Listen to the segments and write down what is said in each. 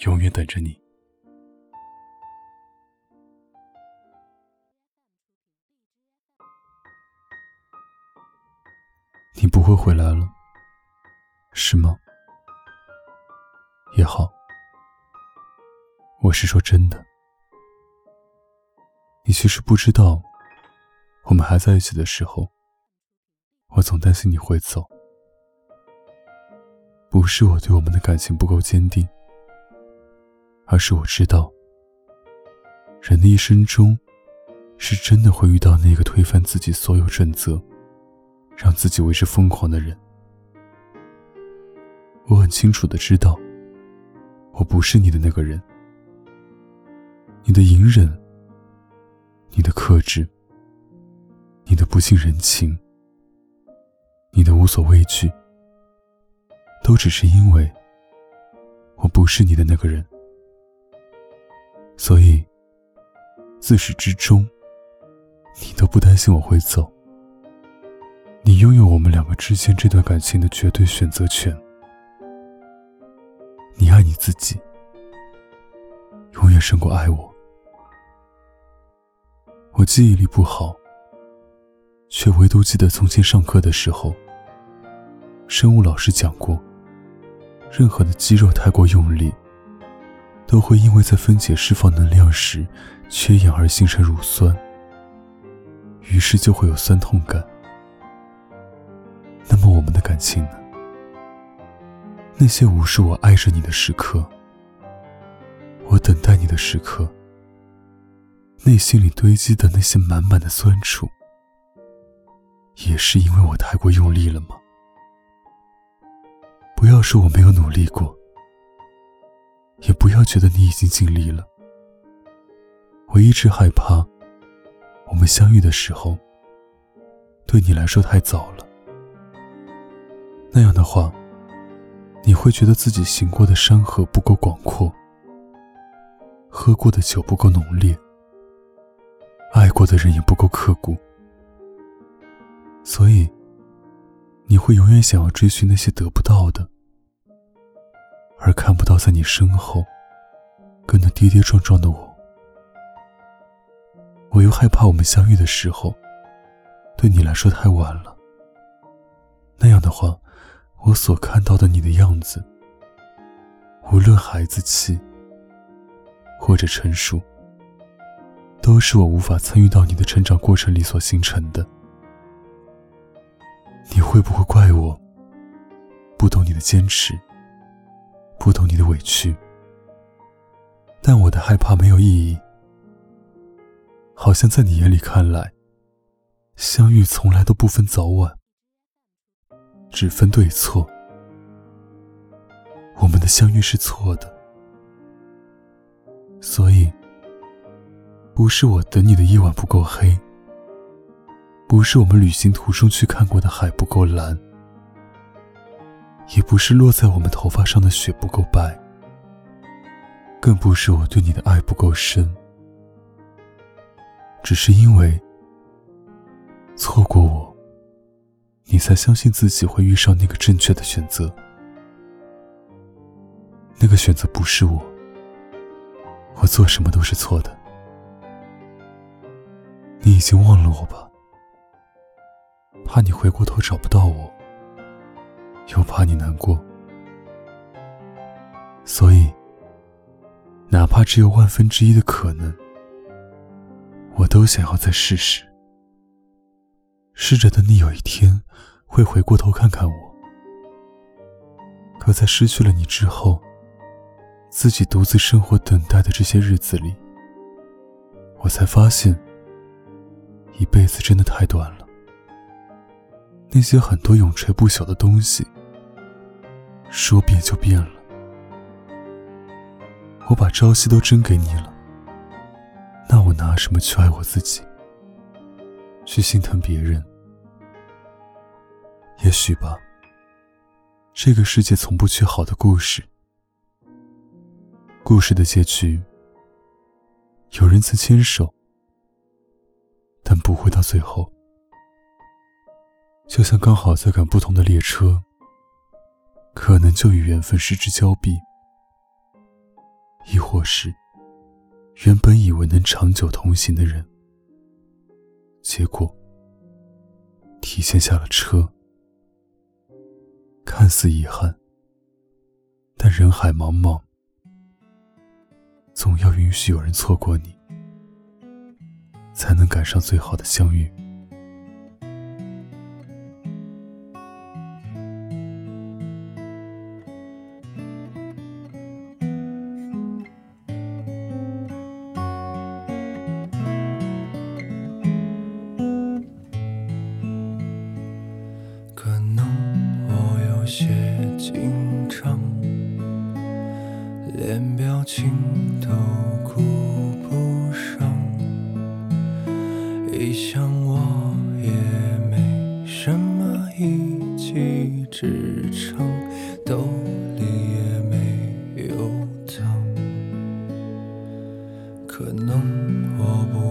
永远等着你。你不会回来了，是吗？也好，我是说真的。你其实不知道，我们还在一起的时候，我总担心你会走。不是我对我们的感情不够坚定，而是我知道，人的一生中，是真的会遇到那个推翻自己所有准则，让自己为之疯狂的人。我很清楚的知道，我不是你的那个人。你的隐忍，你的克制，你的不近人情，你的无所畏惧。都只是因为我不是你的那个人，所以自始至终，你都不担心我会走。你拥有我们两个之间这段感情的绝对选择权。你爱你自己，永远胜过爱我。我记忆力不好，却唯独记得从前上课的时候，生物老师讲过。任何的肌肉太过用力，都会因为在分解释放能量时缺氧而形成乳酸，于是就会有酸痛感。那么我们的感情呢？那些无数我爱着你的时刻，我等待你的时刻，内心里堆积的那些满满的酸楚，也是因为我太过用力了吗？不要说我没有努力过，也不要觉得你已经尽力了。我一直害怕，我们相遇的时候，对你来说太早了。那样的话，你会觉得自己行过的山河不够广阔，喝过的酒不够浓烈，爱过的人也不够刻骨，所以。你会永远想要追寻那些得不到的，而看不到在你身后跟那跌跌撞撞的我。我又害怕我们相遇的时候，对你来说太晚了。那样的话，我所看到的你的样子，无论孩子气或者成熟，都是我无法参与到你的成长过程里所形成的。你会不会怪我不懂你的坚持，不懂你的委屈？但我的害怕没有意义，好像在你眼里看来，相遇从来都不分早晚，只分对错。我们的相遇是错的，所以不是我等你的夜晚不够黑。不是我们旅行途中去看过的海不够蓝，也不是落在我们头发上的雪不够白，更不是我对你的爱不够深，只是因为错过我，你才相信自己会遇上那个正确的选择。那个选择不是我，我做什么都是错的。你已经忘了我吧？怕你回过头找不到我，又怕你难过，所以，哪怕只有万分之一的可能，我都想要再试试，试着等你有一天会回过头看看我。可在失去了你之后，自己独自生活等待的这些日子里，我才发现，一辈子真的太短了。那些很多永垂不朽的东西，说变就变了。我把朝夕都争给你了，那我拿什么去爱我自己，去心疼别人？也许吧。这个世界从不缺好的故事，故事的结局，有人曾牵手，但不会到最后。就像刚好在赶不同的列车，可能就与缘分失之交臂。亦或是，原本以为能长久同行的人，结果提前下了车。看似遗憾，但人海茫茫，总要允许有人错过你，才能赶上最好的相遇。些紧张，连表情都顾不上。一想我也没什么一技之长，兜里也没有糖。可能我不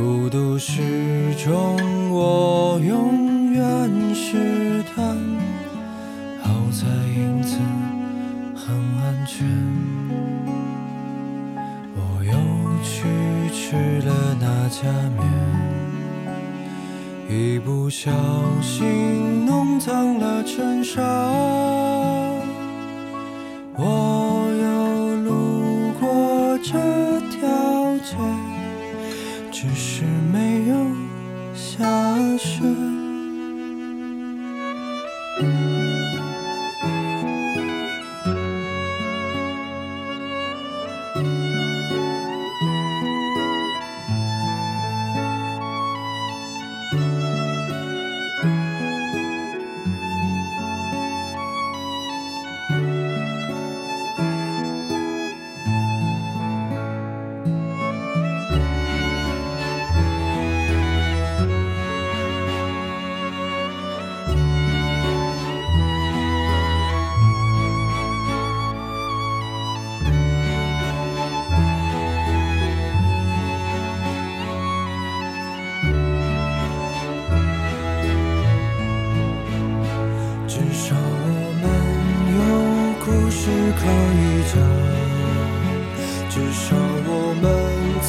孤独始终，我永远试探。好在影子很安全，我又去吃了那家面，一不小心弄脏了衬衫。我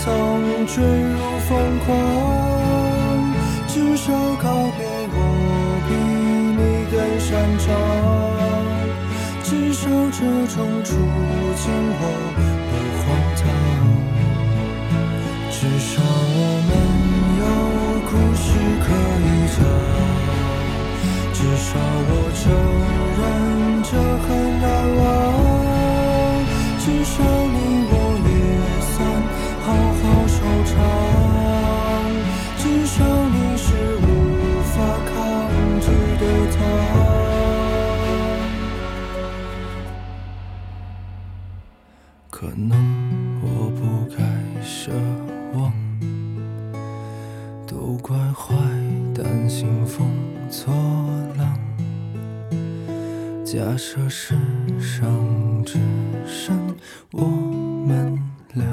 曾坠入疯狂，至少告别我比你更擅长，至少这种处境我不荒唐，至少我们有故事可以讲，至少我承认这很难忘。可能我不该奢望，都怪坏，担心风作浪。假设世上只剩我们俩，